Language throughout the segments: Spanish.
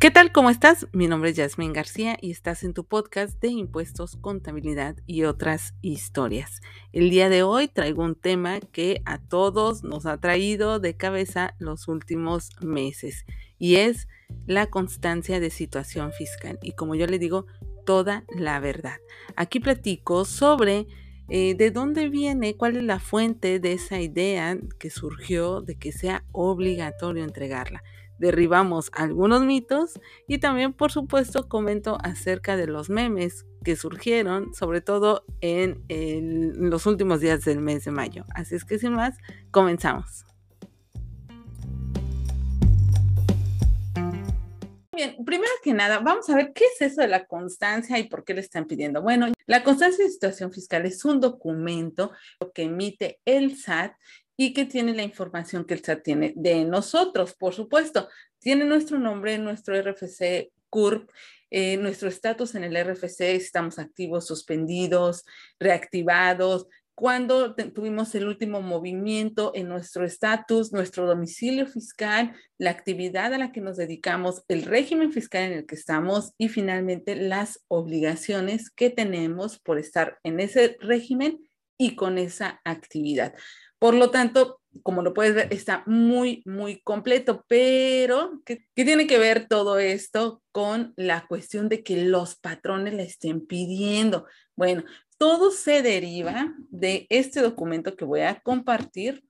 ¿Qué tal? ¿Cómo estás? Mi nombre es Yasmín García y estás en tu podcast de impuestos, contabilidad y otras historias. El día de hoy traigo un tema que a todos nos ha traído de cabeza los últimos meses y es la constancia de situación fiscal y como yo le digo, toda la verdad. Aquí platico sobre eh, de dónde viene, cuál es la fuente de esa idea que surgió de que sea obligatorio entregarla derribamos algunos mitos y también, por supuesto, comento acerca de los memes que surgieron, sobre todo en, los últimos días del mes de mayo. Así es que sin más, comenzamos. Bien, primero que nada, vamos a ver qué es eso de la constancia y por qué le están pidiendo. Bueno, la constancia de situación fiscal es un documento que emite el SAT y que tiene la información que el SAT tiene de nosotros, por supuesto. Tiene nuestro nombre, nuestro RFC CURP, eh, nuestro estatus en el RFC, estamos activos, suspendidos, reactivados, cuando tuvimos el último movimiento en nuestro estatus, nuestro domicilio fiscal, la actividad a la que nos dedicamos, el régimen fiscal en el que estamos y finalmente las obligaciones que tenemos por estar en ese régimen y con esa actividad. Por lo tanto, como lo puedes ver, está muy, muy completo, pero ¿qué, tiene que ver todo esto con la cuestión de que los patrones le estén pidiendo? Bueno, todo se deriva de este documento que voy a compartir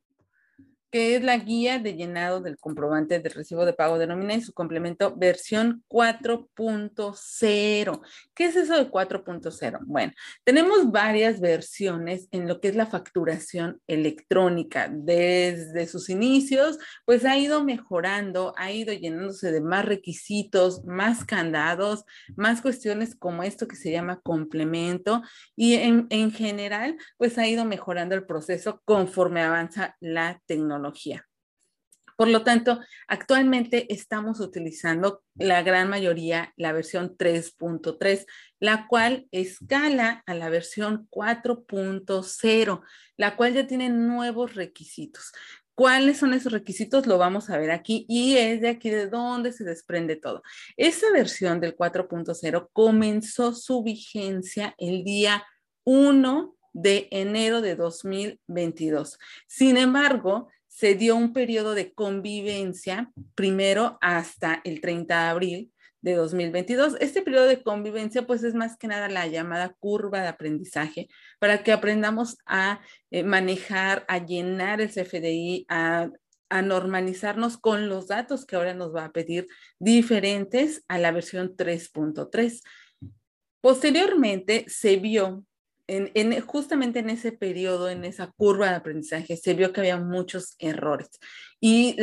que es la guía de llenado del comprobante de recibo de pago de nómina y su complemento versión 4.0. ¿Qué es eso de 4.0? Bueno, tenemos varias versiones en lo que es la facturación electrónica. Desde sus inicios, pues ha ido mejorando, ha ido llenándose de más requisitos, más candados, más cuestiones como esto que se llama complemento y en, en general, pues ha ido mejorando el proceso conforme avanza la tecnología por lo tanto, actualmente estamos utilizando la gran mayoría la versión 3.3, la cual escala a la versión 4.0, la cual ya tiene nuevos requisitos. ¿Cuáles son esos requisitos? Lo vamos a ver aquí y es de aquí de donde se desprende todo. Esa versión del 4.0 comenzó su vigencia el día 1 de enero de 2022. Sin embargo, se dio un periodo de convivencia, primero hasta el 30 de abril de 2022. Este periodo de convivencia, pues es más que nada la llamada curva de aprendizaje, para que aprendamos a eh, manejar, a llenar el CFDI, a, a normalizarnos con los datos que ahora nos va a pedir diferentes a la versión 3.3. Posteriormente se vio en, justamente en ese periodo, en esa curva de aprendizaje, se vio que había muchos errores y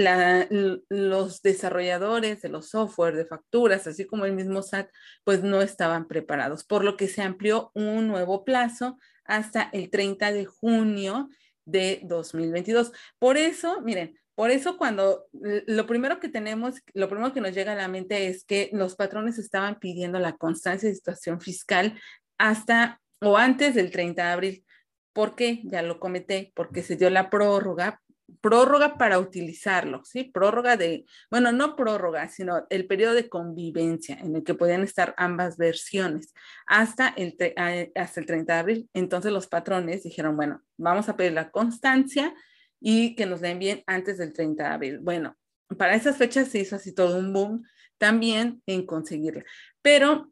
los desarrolladores de los software de facturas, así como el mismo SAT, pues no estaban preparados, por lo que se amplió un nuevo plazo hasta el 30 de junio de 2022. Por eso, miren, por eso cuando lo primero que tenemos, lo primero que nos llega a la mente es que los patrones estaban pidiendo la constancia de situación fiscal hasta o antes del 30 de abril. ¿Por qué? Ya lo comenté, porque se dio la prórroga, prórroga para utilizarlo, ¿sí? Prórroga de, bueno, no prórroga, sino el periodo de convivencia en el que podían estar ambas versiones hasta el, hasta el 30 de abril. Entonces los patrones dijeron, bueno, vamos a pedir la constancia y que nos den bien antes del 30 de abril. Bueno, para esas fechas se hizo así todo un boom también en conseguirla. Pero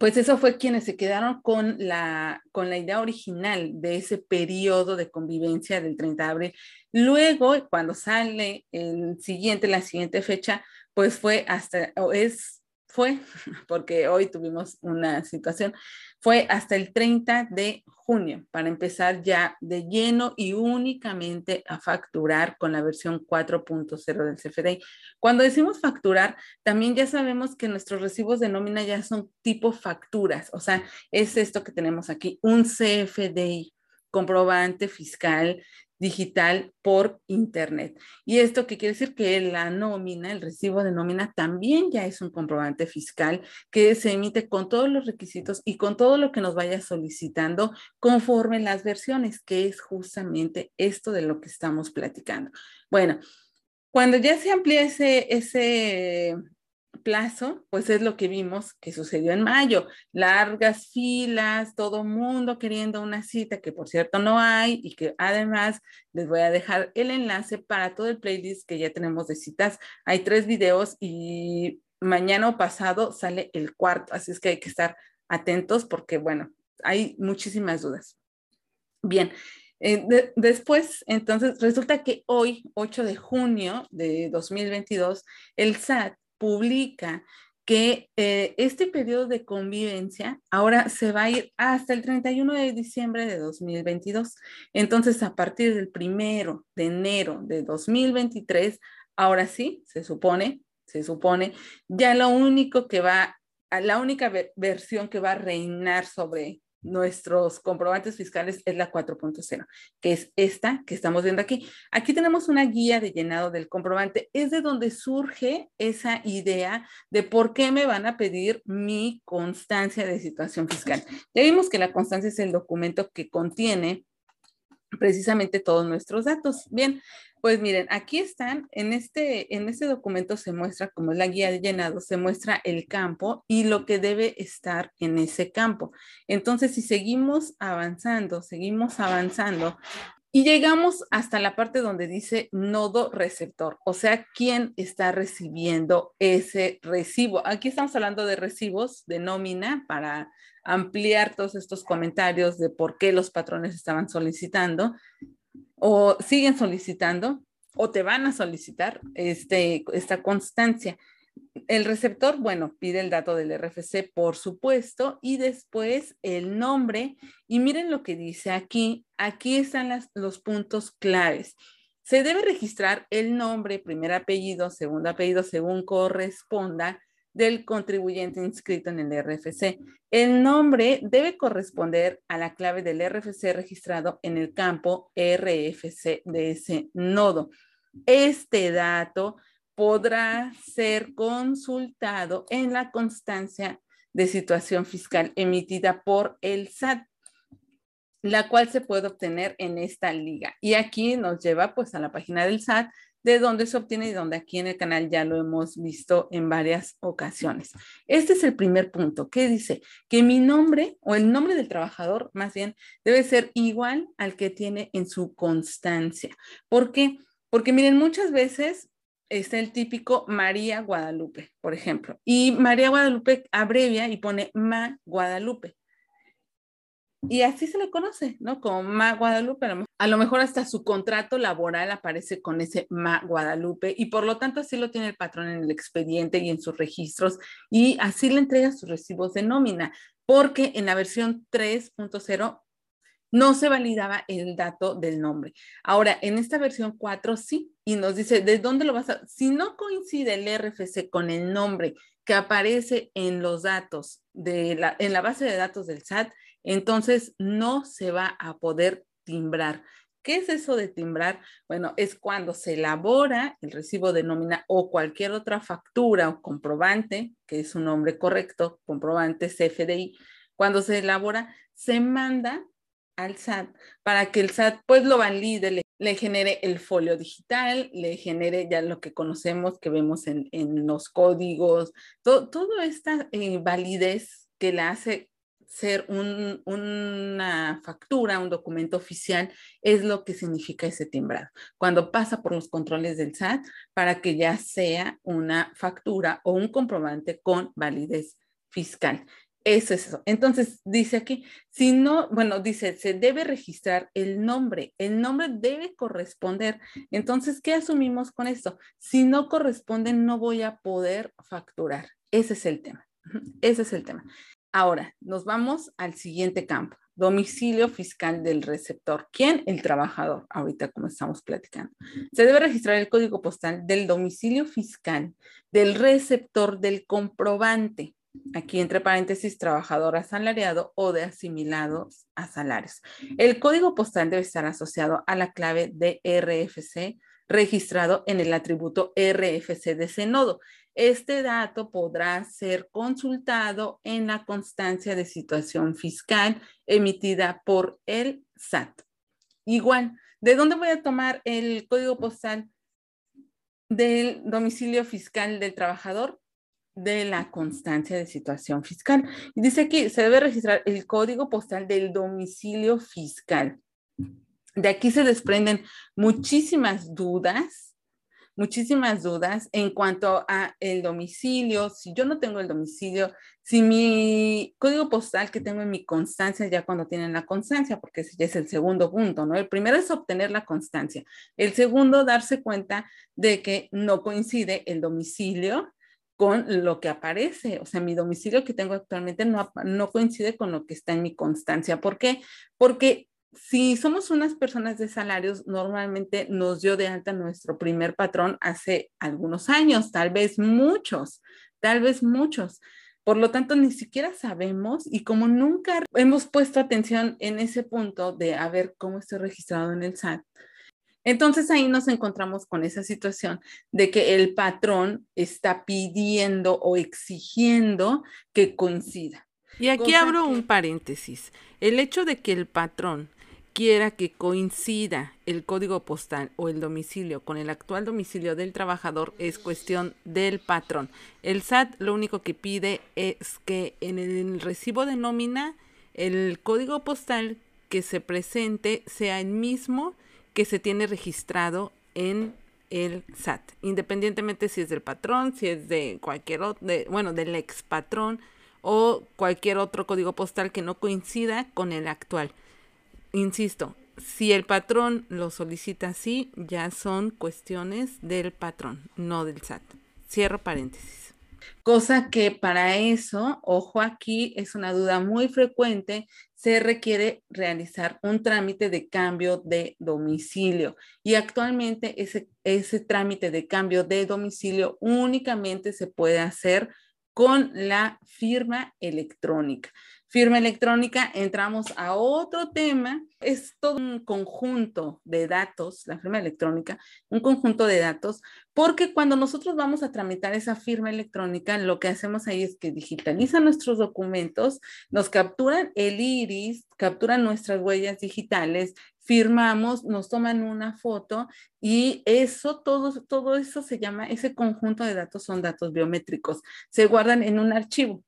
pues eso fue quienes se quedaron con la, con la idea original de ese periodo de convivencia del 30 de abril. Luego, cuando sale el siguiente, la siguiente fecha, pues fue hasta, o es fue, porque hoy tuvimos una situación, fue hasta el 30 de junio para empezar ya de lleno y únicamente a facturar con la versión 4.0 del CFDI. Cuando decimos facturar, también ya sabemos que nuestros recibos de nómina ya son tipo facturas, o sea, es esto que tenemos aquí, un CFDI comprobante fiscal digital por Internet. ¿Y esto qué quiere decir? Que la nómina, el recibo de nómina, también ya es un comprobante fiscal que se emite con todos los requisitos y con todo lo que nos vaya solicitando conforme las versiones, que es justamente esto de lo que estamos platicando. Bueno, cuando ya se amplía ese, ese plazo, pues es lo que vimos que sucedió en mayo. Largas filas, todo mundo queriendo una cita que por cierto no hay y que además les voy a dejar el enlace para todo el playlist que ya tenemos de citas. Hay tres videos y mañana o pasado sale el cuarto, así es que hay que estar atentos porque, bueno, hay muchísimas dudas. Bien, eh, después, entonces, resulta que hoy, 8 de junio de 2022, el SAT publica que eh, este periodo de convivencia ahora se va a ir hasta el 31 de diciembre de 2022. Entonces, a partir del primero de enero de 2023, ahora sí, se supone, se supone, ya lo único que va, la única versión que va a reinar sobre nuestros comprobantes fiscales es la 4.0, que es esta que estamos viendo aquí. Aquí tenemos una guía de llenado del comprobante. Es de donde surge esa idea de por qué me van a pedir mi constancia de situación fiscal. Ya vimos que la constancia es el documento que contiene precisamente todos nuestros datos. Bien, pues miren, aquí están, en este, en este documento se muestra, como la guía de llenado, se muestra el campo y lo que debe estar en ese campo. Entonces, si seguimos avanzando, seguimos avanzando, y llegamos hasta la parte donde dice nodo receptor, o sea, quién está recibiendo ese recibo. Aquí estamos hablando de recibos de nómina para ampliar todos estos comentarios de por qué los patrones estaban solicitando o siguen solicitando o te van a solicitar este, esta constancia. El receptor, bueno, pide el dato del RFC, por supuesto, y después el nombre. Y miren lo que dice aquí. Aquí están los puntos claves. Se debe registrar el nombre, primer apellido, segundo apellido, según corresponda, del contribuyente inscrito en el RFC. El nombre debe corresponder a la clave del RFC registrado en el campo RFC de ese nodo. Este dato podrá ser consultado en la constancia de situación fiscal emitida por el SAT, la cual se puede obtener en esta liga. Y aquí nos lleva pues a la página del SAT de dónde se obtiene y donde aquí en el canal ya lo hemos visto en varias ocasiones. Este es el primer punto, que dice que mi nombre o el nombre del trabajador más bien debe ser igual al que tiene en su constancia. ¿Por qué? Porque miren, muchas veces está el típico María Guadalupe, por ejemplo, y María Guadalupe abrevia y pone Ma Guadalupe. Y así se le conoce, ¿no? Como Ma Guadalupe. A lo mejor hasta su contrato laboral aparece con ese Ma Guadalupe y por lo tanto así lo tiene el patrón en el expediente y en sus registros y así le entrega sus recibos de nómina, porque en la versión 3.0 no se validaba el dato del nombre. Ahora, en esta versión 4 sí, y nos dice, ¿de dónde lo vas a...? Si no coincide el RFC con el nombre que aparece en los datos, de la, en la base de datos del SAT, entonces no se va a poder timbrar. ¿Qué es eso de timbrar? Bueno, es cuando se elabora el recibo de nómina o cualquier otra factura o comprobante, que es un nombre correcto, comprobante CFDI, cuando se elabora, se manda al SAT para que el SAT pues lo valide, le, genere el folio digital, le genere ya lo que conocemos, que vemos en, los códigos, toda esta eh, validez que le hace ser una factura, un documento oficial, es lo que significa ese timbrado. Cuando pasa por los controles del SAT para que ya sea una factura o un comprobante con validez fiscal. Eso es eso. Entonces, dice aquí, si no, bueno, dice, se debe registrar el nombre. El nombre debe corresponder. Entonces, ¿qué asumimos con esto? Si no corresponde, no voy a poder facturar. Ese es el tema. Ese es el tema. Ahora, nos vamos al siguiente campo, domicilio fiscal del receptor. ¿Quién? El trabajador, ahorita como estamos platicando. Se debe registrar el código postal del domicilio fiscal del receptor del comprobante. Aquí entre paréntesis, trabajador asalariado o de asimilados a salarios. El código postal debe estar asociado a la clave de RFC registrado en el atributo RFC de ese nodo. Este dato podrá ser consultado en la constancia de situación fiscal emitida por el SAT. Igual, ¿de dónde voy a tomar el código postal del domicilio fiscal del trabajador? de la constancia de situación fiscal. Dice aquí, se debe registrar el código postal del domicilio fiscal. De aquí se desprenden muchísimas dudas, muchísimas dudas en cuanto a el domicilio, si yo no tengo el domicilio, si mi código postal que tengo en mi constancia ya cuando tienen la constancia, porque ese ya es el segundo punto, ¿no? El primero es obtener la constancia. El segundo, darse cuenta de que no coincide el domicilio con lo que aparece. O sea, mi domicilio que tengo actualmente no, no coincide con lo que está en mi constancia. ¿Por qué? Porque si somos unas personas de salarios, normalmente nos dio de alta nuestro primer patrón hace algunos años, tal vez muchos, tal vez muchos. Por lo tanto, ni siquiera sabemos y como nunca hemos puesto atención en ese punto de a ver cómo estoy registrado en el SAT, entonces ahí nos encontramos con esa situación de que el patrón está pidiendo o exigiendo que coincida. Y aquí abro un paréntesis. El hecho de que el patrón quiera que coincida el código postal o el domicilio con el actual domicilio del trabajador es cuestión del patrón. El SAT lo único que pide es que en el recibo de nómina el código postal que se presente sea el mismo que se tiene registrado en el SAT, independientemente si es del patrón, si es de cualquier otro, bueno, del ex patrón o cualquier otro código postal que no coincida con el actual. Insisto, si el patrón lo solicita así, ya son cuestiones del patrón, no del SAT. Cierro paréntesis. Cosa que para eso, ojo aquí, es una duda muy frecuente, se requiere realizar un trámite de cambio de domicilio. Y actualmente ese, ese trámite de cambio de domicilio únicamente se puede hacer con la firma electrónica firma electrónica, entramos a otro tema. Es todo un conjunto de datos, la firma electrónica, un conjunto de datos, porque cuando nosotros vamos a tramitar esa firma electrónica, lo que hacemos ahí es que digitalizan nuestros documentos, nos capturan el iris, capturan nuestras huellas digitales, firmamos, nos toman una foto y eso, todo, todo eso se llama, ese conjunto de datos son datos biométricos, se guardan en un archivo.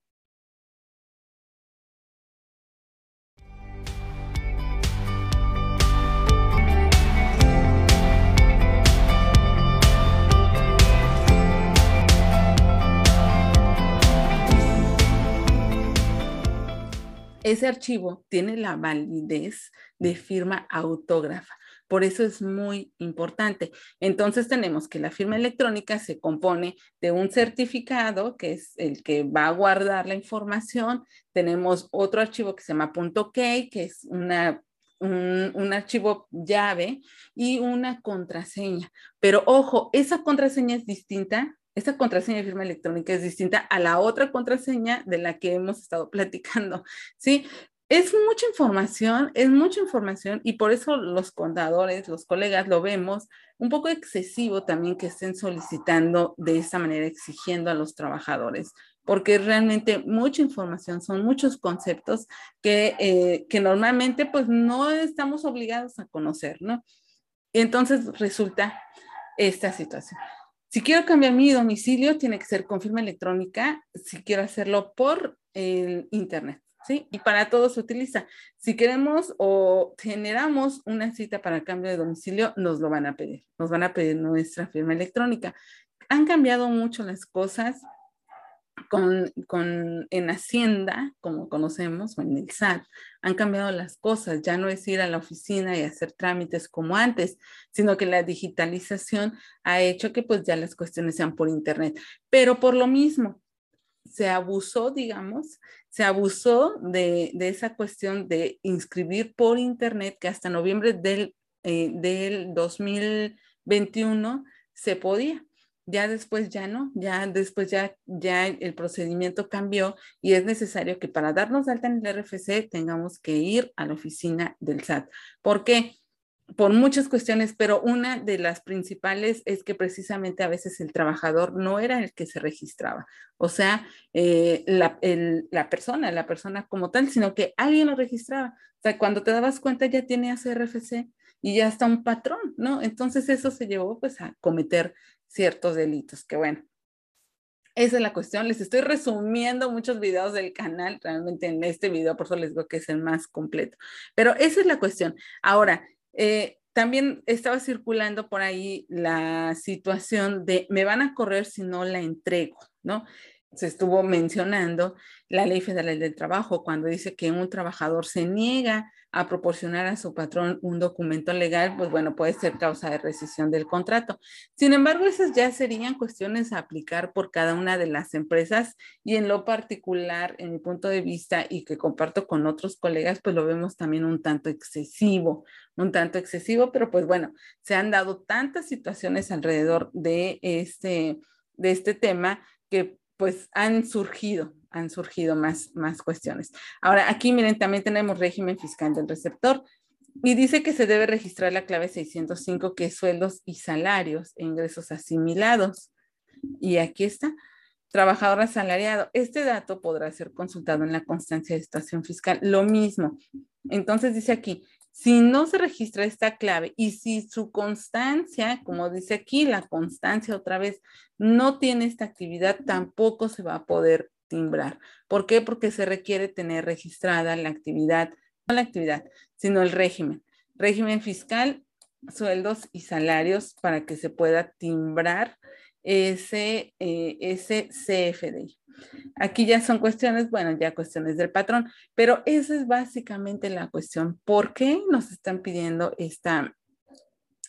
Ese archivo tiene la validez de firma autógrafa. Por eso es muy importante. Entonces tenemos que la firma electrónica se compone de un certificado, que es el que va a guardar la información. Tenemos otro archivo que se llama .key, que es una, un, un archivo llave y una contraseña. Pero ojo, esa contraseña es distinta esta contraseña de firma electrónica es distinta a la otra contraseña de la que hemos estado platicando, ¿sí? Es mucha información, es mucha información y por eso los contadores, los colegas lo vemos un poco excesivo también que estén solicitando de esta manera, exigiendo a los trabajadores, porque realmente mucha información, son muchos conceptos que, eh, que normalmente pues no estamos obligados a conocer, ¿no? Entonces resulta esta situación. Si quiero cambiar mi domicilio, tiene que ser con firma electrónica, si quiero hacerlo por el Internet, ¿sí? Y para todo se utiliza. Si queremos o generamos una cita para cambio de domicilio, nos lo van a pedir, nos van a pedir nuestra firma electrónica. Han cambiado mucho las cosas, con, con, en Hacienda, como conocemos, o en el SAT, han cambiado las cosas. Ya no es ir a la oficina y hacer trámites como antes, sino que la digitalización ha hecho que pues ya las cuestiones sean por Internet. Pero por lo mismo, se abusó, digamos, se abusó de, de esa cuestión de inscribir por Internet que hasta noviembre del, eh, del 2021 se podía ya después ya no, ya después ya, ya el procedimiento cambió y es necesario que para darnos alta en el RFC tengamos que ir a la oficina del SAT. ¿Por qué? Por muchas cuestiones, pero una de las principales es que precisamente a veces el trabajador no era el que se registraba, o sea, eh, la, la, persona, la persona como tal, sino que alguien lo registraba. O sea, cuando te dabas cuenta ya tiene RFC y ya está un patrón, ¿no? Entonces eso se llevó pues a cometer ciertos delitos, que bueno, Esa es la cuestión. Les estoy resumiendo muchos videos del canal, realmente en este video, por eso les digo que es el más completo. Pero esa es la cuestión. Ahora, eh, también estaba circulando por ahí la situación de me van a correr si no la entrego, ¿no? Se estuvo mencionando la ley federal del trabajo cuando dice que un trabajador se niega a proporcionar a su patrón un documento legal, pues bueno, puede ser causa de rescisión del contrato. Sin embargo, esas ya serían cuestiones a aplicar por cada una de las empresas y en lo particular, en mi punto de vista y que comparto con otros colegas, pues lo vemos también un tanto excesivo, un tanto excesivo, pero pues bueno, se han dado tantas situaciones alrededor de este, de este tema que pues han surgido, han surgido más, más cuestiones. Ahora, aquí miren, también tenemos régimen fiscal del receptor y dice que se debe registrar la clave 605, que es sueldos y salarios e ingresos asimilados. Y aquí está, trabajador asalariado. Este dato podrá ser consultado en la constancia de situación fiscal. Lo mismo. Entonces dice aquí, si no se registra esta clave y si su constancia, como dice aquí, la constancia otra vez, no tiene esta actividad, tampoco se va a poder timbrar. ¿Por qué? Porque se requiere tener registrada la actividad, no la actividad, sino el régimen. Régimen fiscal, sueldos y salarios para que se pueda timbrar ese, eh, ese CFDI. Aquí ya son cuestiones, bueno, ya cuestiones del patrón, pero esa es básicamente la cuestión. ¿Por qué nos están pidiendo esta,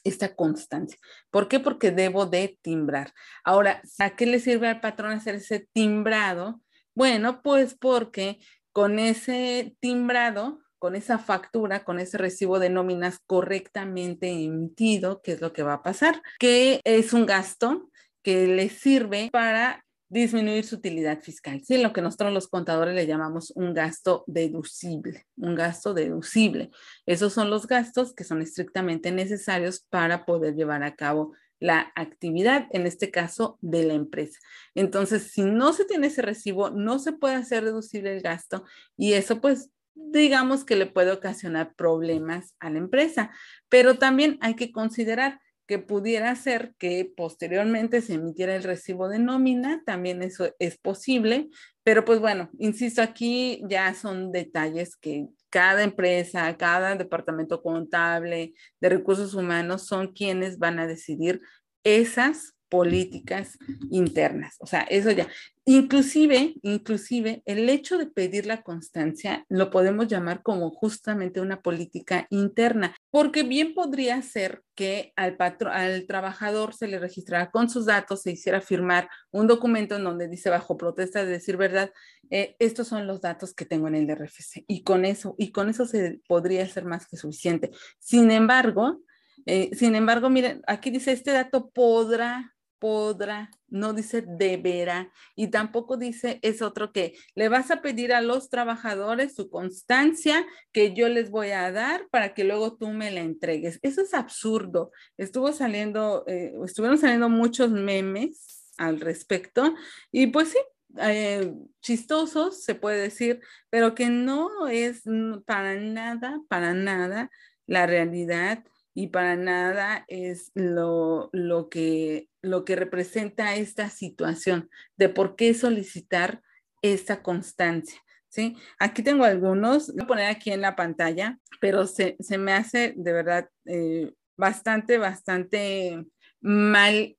esta constancia? ¿Por qué? Porque debo de timbrar. Ahora, ¿a qué le sirve al patrón hacer ese timbrado? Bueno, pues porque con ese timbrado, con esa factura, con ese recibo de nóminas correctamente emitido, ¿qué es lo que va a pasar? Que es un gasto que le sirve para disminuir su utilidad fiscal, ¿sí? Lo que nosotros los contadores le llamamos un gasto deducible, un gasto deducible. Esos son los gastos que son estrictamente necesarios para poder llevar a cabo la actividad, en este caso de la empresa. Entonces, si no se tiene ese recibo, no se puede hacer deducible el gasto y eso pues digamos que le puede ocasionar problemas a la empresa. Pero también hay que considerar que pudiera ser que posteriormente se emitiera el recibo de nómina, también eso es posible, pero pues bueno, insisto, aquí ya son detalles que cada empresa, cada departamento contable de recursos humanos son quienes van a decidir esas políticas internas. O sea, eso ya. Inclusive, inclusive, el hecho de pedir la constancia lo podemos llamar como justamente una política interna, porque bien podría ser que al, al trabajador se le registrara con sus datos, se hiciera firmar un documento en donde dice bajo protesta de decir verdad, eh, estos son los datos que tengo en el RFC y con eso, y con eso se podría ser más que suficiente. Sin embargo, eh, sin embargo, miren, aquí dice, este dato podrá podrá, no dice deberá y tampoco dice es otro que le vas a pedir a los trabajadores su constancia que yo les voy a dar para que luego tú me la entregues. Eso es absurdo. Estuvo saliendo, eh, estuvieron saliendo muchos memes al respecto y pues sí. Eh, chistosos, se puede decir, pero que no es para nada, para nada la realidad y para nada es lo, lo, que, lo que representa esta situación de por qué solicitar esta constancia. ¿sí? Aquí tengo algunos, voy a poner aquí en la pantalla, pero se, se me hace de verdad eh, bastante, bastante mal,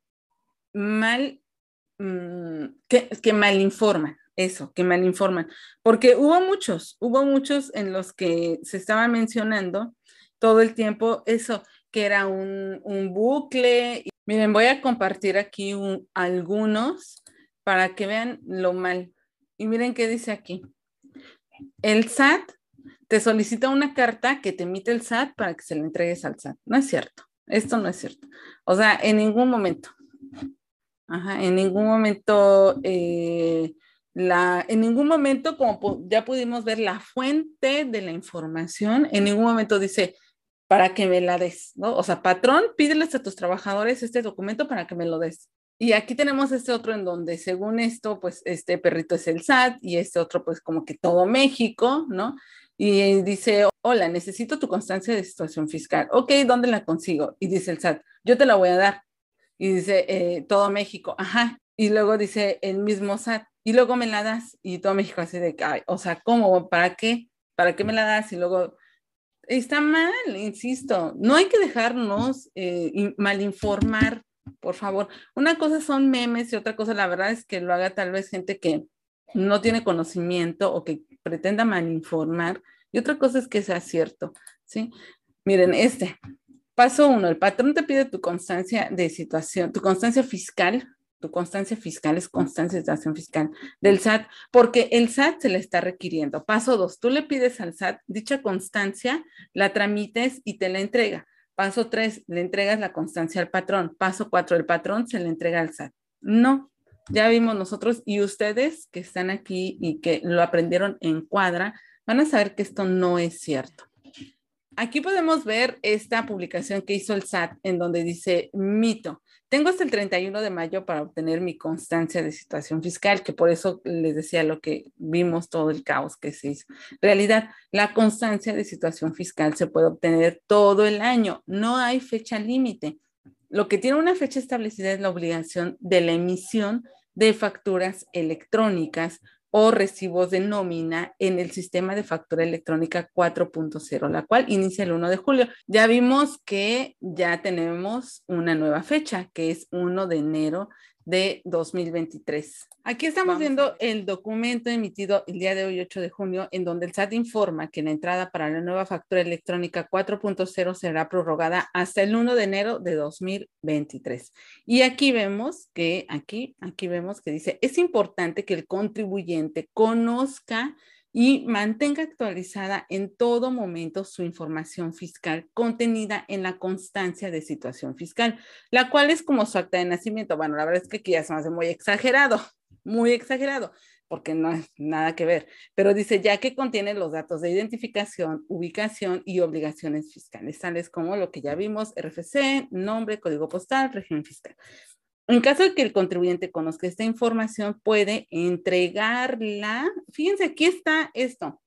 mal, mm, que, que mal informan eso, que mal informan, porque hubo muchos, hubo muchos en los que se estaba mencionando todo el tiempo eso, que era un, bucle. Miren, voy a compartir aquí algunos para que vean lo mal. Y miren qué dice aquí. El SAT te solicita una carta que te emite el SAT para que se la entregues al SAT. No es cierto. Esto no es cierto. O sea, en ningún momento. Ajá, en ningún momento, eh, la, en ningún momento, como ya pudimos ver la fuente de la información, en ningún momento dice, para que me la des, ¿no? O sea, patrón, pídeles a tus trabajadores este documento para que me lo des. Y aquí tenemos este otro en donde, según esto, pues este perrito es el SAT y este otro, pues como que todo México, ¿no? Y dice, hola, necesito tu constancia de situación fiscal. Ok, ¿dónde la consigo? Y dice el SAT, yo te la voy a dar. Y dice, eh, todo México, ajá. y luego dice el mismo SAT, y luego me la das, y todo México así de, ay, o sea, ¿cómo? ¿Para qué? ¿Para qué me la das? Y luego, está mal, insisto, no hay que dejarnos eh, mal informar, por favor. Una cosa son memes y otra cosa, la verdad es que lo haga tal vez gente que no tiene conocimiento o que pretenda malinformar, y otra cosa es que sea cierto, ¿sí? Miren, este, paso uno, el patrón te pide tu constancia de situación, tu constancia fiscal tu constancia fiscal es constancia de situación fiscal del SAT, porque el SAT se le está requiriendo. Paso dos, tú le pides al SAT dicha constancia, la tramites y te la entrega. Paso tres, le entregas la constancia al patrón. Paso cuatro, el patrón se le entrega al SAT. No, ya vimos nosotros y ustedes que están aquí y que lo aprendieron en cuadra, van a saber que esto no es cierto. Aquí podemos ver esta publicación que hizo el SAT en donde dice mito. Tengo hasta el 31 de mayo para obtener mi constancia de situación fiscal, que por eso les decía lo que vimos todo el caos que se hizo. realidad, la constancia de situación fiscal se puede obtener todo el año, no hay fecha límite. Lo que tiene una fecha establecida es la obligación de la emisión de facturas electrónicas o recibos de nómina en el sistema de factura electrónica 4.0, la cual inicia el 1 de julio. Ya vimos que ya tenemos una nueva fecha, que es 1 de enero de 2023. Aquí estamos viendo el documento emitido el día de hoy, 8 de junio, en donde el SAT informa que la entrada para la nueva factura electrónica 4.0 será prorrogada hasta el 1 de enero de 2023. Y aquí vemos que, aquí, aquí vemos que dice, es importante que el contribuyente conozca y mantenga actualizada en todo momento su información fiscal contenida en la constancia de situación fiscal, la cual es como su acta de nacimiento. Bueno, la verdad es que aquí ya se hace muy exagerado, muy exagerado, porque no es nada que ver, pero dice ya que contiene los datos de identificación, ubicación y obligaciones fiscales, tales como lo que ya vimos, RFC, nombre, código postal, régimen fiscal. En caso de que el contribuyente conozca esta información, puede entregarla. Fíjense, aquí está esto.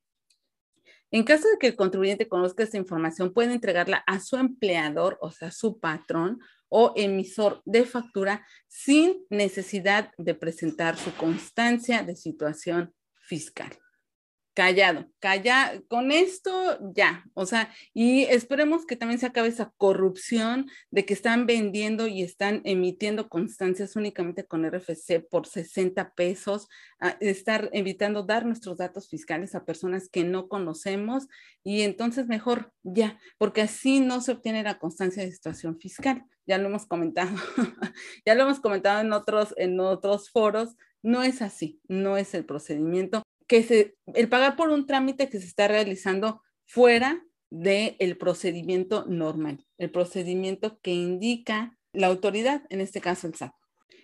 En caso de que el contribuyente conozca esta información, puede entregarla a su empleador, o sea, su patrón o emisor de factura sin necesidad de presentar su constancia de situación fiscal callado, calla, con esto ya, o sea, y esperemos que también se acabe esa corrupción de que están vendiendo y están emitiendo constancias únicamente con RFC por 60 pesos, estar evitando dar nuestros datos fiscales a personas que no conocemos y entonces mejor ya, porque así no se obtiene la constancia de situación fiscal. Ya lo hemos comentado, ya lo hemos comentado en otros, en otros foros, no es así, no es el procedimiento que se, el pagar por un trámite que se está realizando fuera del procedimiento normal, el procedimiento que indica la autoridad, en este caso el SAT.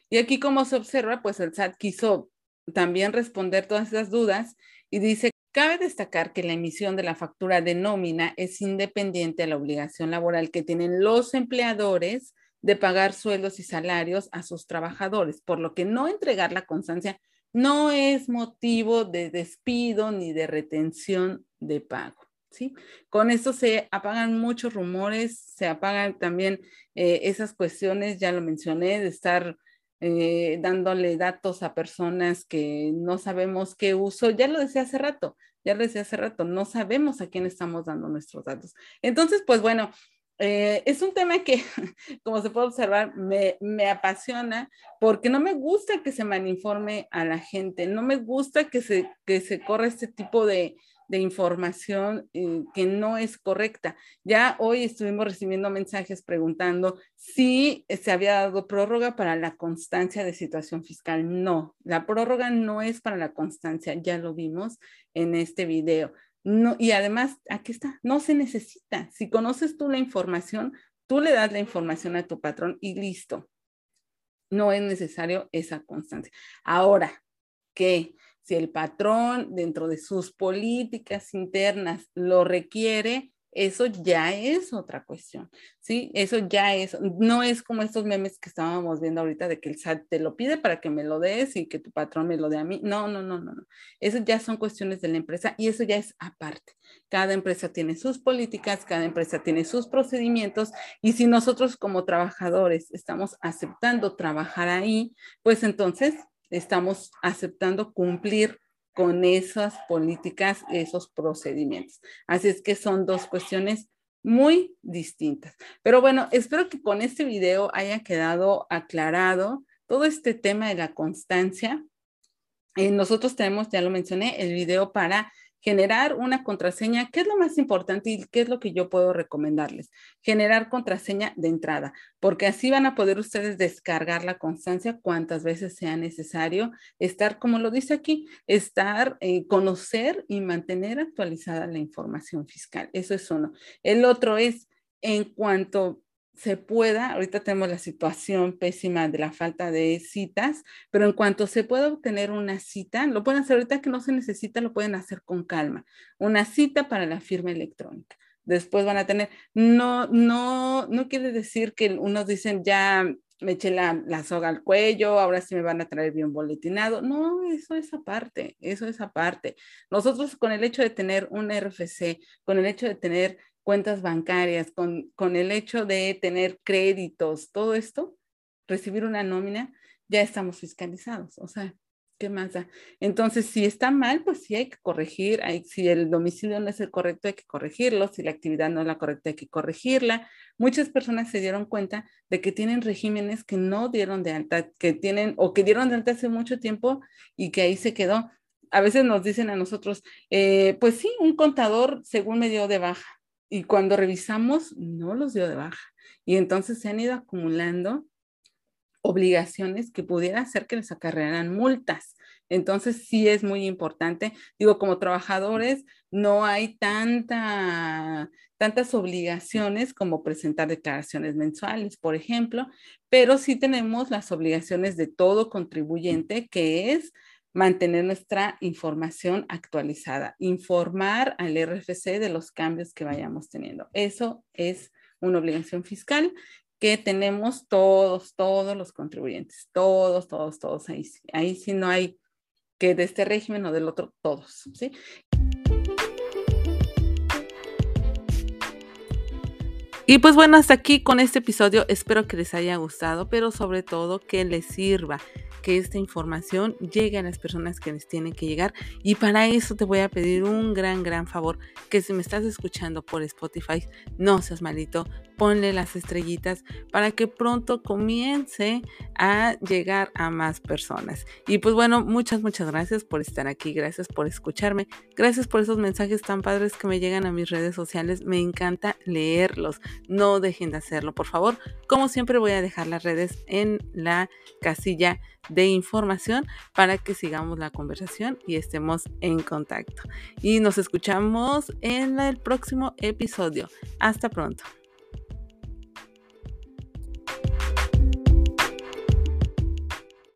Y aquí como se observa, pues el SAT quiso también responder todas esas dudas y dice, cabe destacar que la emisión de la factura de nómina es independiente a la obligación laboral que tienen los empleadores de pagar sueldos y salarios a sus trabajadores, por lo que no entregar la constancia no es motivo de despido ni de retención de pago. ¿Sí? Con esto se apagan muchos rumores, se apagan también eh, esas cuestiones, ya lo mencioné, de estar eh, dándole datos a personas que no sabemos qué uso. Ya lo decía hace rato, ya lo decía hace rato, no sabemos a quién estamos dando nuestros datos. Entonces, pues bueno, eh, es un tema que, como se puede observar, me, me, apasiona porque no me gusta que se malinforme a la gente, no me gusta que se, que se corra este tipo de, de información eh, que no es correcta. Ya hoy estuvimos recibiendo mensajes preguntando si se había dado prórroga para la constancia de situación fiscal. No, la prórroga no es para la constancia, ya lo vimos en este video. No, y además, aquí está, no se necesita. Si conoces tú la información, tú le das la información a tu patrón y listo. No es necesario esa constancia. Ahora, que si el patrón dentro de sus políticas internas lo requiere, eso ya es otra cuestión, ¿sí? Eso ya es, no es como estos memes que estábamos viendo ahorita de que el SAT te lo pide para que me lo des y que tu patrón me lo dé a mí. No, no, no, no, no. Eso ya son cuestiones de la empresa y eso ya es aparte. Cada empresa tiene sus políticas, cada empresa tiene sus procedimientos y si nosotros como trabajadores estamos aceptando trabajar ahí, pues entonces estamos aceptando cumplir con esas políticas, esos procedimientos. Así es que son dos cuestiones muy distintas. Pero bueno, espero que con este video haya quedado aclarado todo este tema de la constancia. Eh, nosotros tenemos, ya lo mencioné, el video para generar una contraseña, ¿qué es lo más importante y qué es lo que yo puedo recomendarles? Generar contraseña de entrada, porque así van a poder ustedes descargar la constancia cuantas veces sea necesario, estar, como lo dice aquí, estar, eh, conocer y mantener actualizada la información fiscal. Eso es uno. El otro es, en cuanto se pueda, ahorita tenemos la situación pésima de la falta de citas, pero en cuanto se pueda obtener una cita, lo pueden hacer ahorita que no se necesita, lo pueden hacer con calma. Una cita para la firma electrónica. Después van a tener, no, no, no quiere decir que unos dicen ya me eché la, la, soga al cuello, ahora sí me van a traer bien boletinado. No, eso es aparte, eso es aparte. Nosotros con el hecho de tener un RFC, con el hecho de tener cuentas bancarias, con, con el hecho de tener créditos, todo esto, recibir una nómina, ya estamos fiscalizados. O sea, ¿qué más da? Entonces, si está mal, pues sí hay que corregir. Si el domicilio no es el correcto, hay que corregirlo. Si la actividad no es la correcta, hay que corregirla. Muchas personas se dieron cuenta de que tienen regímenes que no dieron de alta, que tienen o que dieron de alta hace mucho tiempo y que ahí se quedó. A veces nos dicen a nosotros, eh, pues sí, un contador según me dio de baja y cuando revisamos, no los dio de baja. Y entonces se han ido acumulando obligaciones que pudiera hacer que les acarrearan multas. Entonces sí es muy importante. Digo, como trabajadores no hay tanta, tantas obligaciones como presentar declaraciones mensuales, por ejemplo, pero sí tenemos las obligaciones de todo contribuyente, que es mantener nuestra información actualizada, informar al RFC de los cambios que vayamos teniendo. Eso es una obligación fiscal que tenemos todos, todos los contribuyentes, todos, todos, todos. Ahí, ahí sí no hay que de este régimen o del otro, todos, ¿sí? Y pues bueno, hasta aquí con este episodio. Espero que les haya gustado, pero sobre todo que les sirva que esta información llegue a las personas que les tienen que llegar. Y para eso te voy a pedir un gran, gran favor, que si me estás escuchando por Spotify, no seas malito, ponle las estrellitas para que pronto comience a llegar a más personas. Y pues bueno, muchas, muchas gracias por estar aquí, gracias por escucharme, gracias por esos mensajes tan padres que me llegan a mis redes sociales, me encanta leerlos, no dejen de hacerlo, por favor. Como siempre voy a dejar las redes en la casilla de información para que sigamos la conversación y estemos en contacto. Y nos escuchamos en el próximo episodio. Hasta pronto.